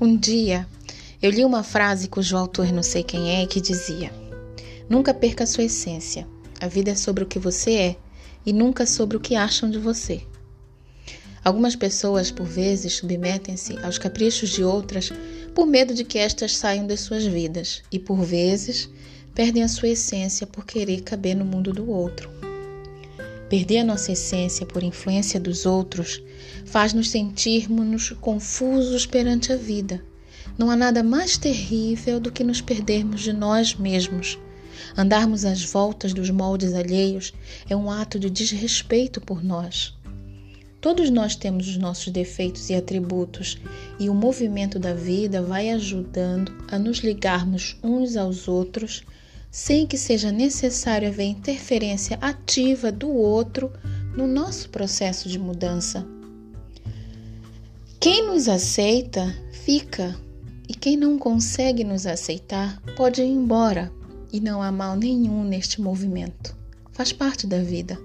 Um dia eu li uma frase cujo autor não sei quem é que dizia: Nunca perca sua essência. A vida é sobre o que você é e nunca sobre o que acham de você. Algumas pessoas, por vezes, submetem-se aos caprichos de outras por medo de que estas saiam de suas vidas e, por vezes, perdem a sua essência por querer caber no mundo do outro. Perder a nossa essência por influência dos outros faz-nos sentirmos confusos perante a vida. Não há nada mais terrível do que nos perdermos de nós mesmos. Andarmos às voltas dos moldes alheios é um ato de desrespeito por nós. Todos nós temos os nossos defeitos e atributos, e o movimento da vida vai ajudando a nos ligarmos uns aos outros sem que seja necessário haver interferência ativa do outro no nosso processo de mudança. Quem nos aceita, fica, e quem não consegue nos aceitar pode ir embora, e não há mal nenhum neste movimento. Faz parte da vida.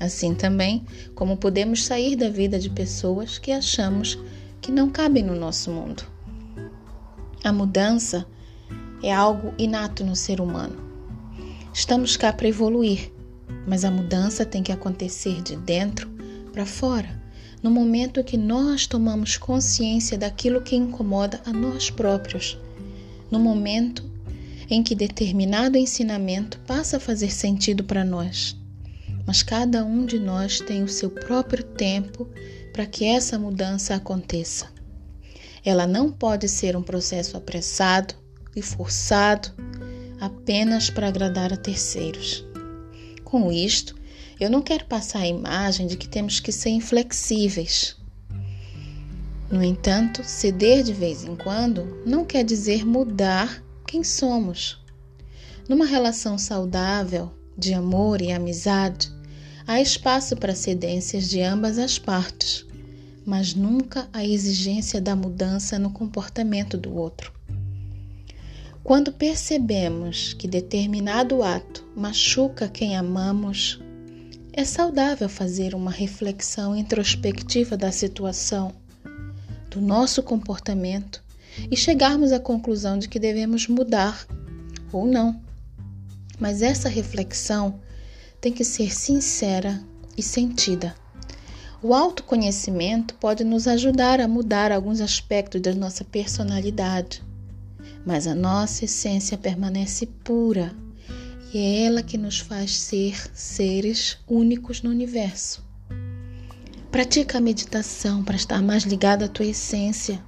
Assim também como podemos sair da vida de pessoas que achamos que não cabem no nosso mundo. A mudança é algo inato no ser humano. Estamos cá para evoluir, mas a mudança tem que acontecer de dentro para fora, no momento que nós tomamos consciência daquilo que incomoda a nós próprios, no momento em que determinado ensinamento passa a fazer sentido para nós. Mas cada um de nós tem o seu próprio tempo para que essa mudança aconteça. Ela não pode ser um processo apressado e forçado apenas para agradar a terceiros. Com isto, eu não quero passar a imagem de que temos que ser inflexíveis. No entanto, ceder de vez em quando não quer dizer mudar quem somos. Numa relação saudável de amor e amizade, há espaço para cedências de ambas as partes, mas nunca a exigência da mudança no comportamento do outro. Quando percebemos que determinado ato machuca quem amamos, é saudável fazer uma reflexão introspectiva da situação, do nosso comportamento e chegarmos à conclusão de que devemos mudar ou não. Mas essa reflexão tem que ser sincera e sentida. O autoconhecimento pode nos ajudar a mudar alguns aspectos da nossa personalidade mas a nossa essência permanece pura e é ela que nos faz ser seres únicos no universo. Pratica a meditação para estar mais ligado à tua essência,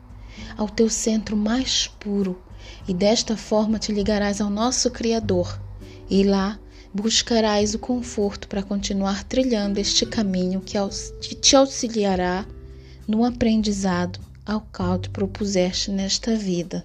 ao teu centro mais puro, e desta forma te ligarás ao nosso Criador, e lá buscarás o conforto para continuar trilhando este caminho que te auxiliará no aprendizado ao qual te propuseste nesta vida.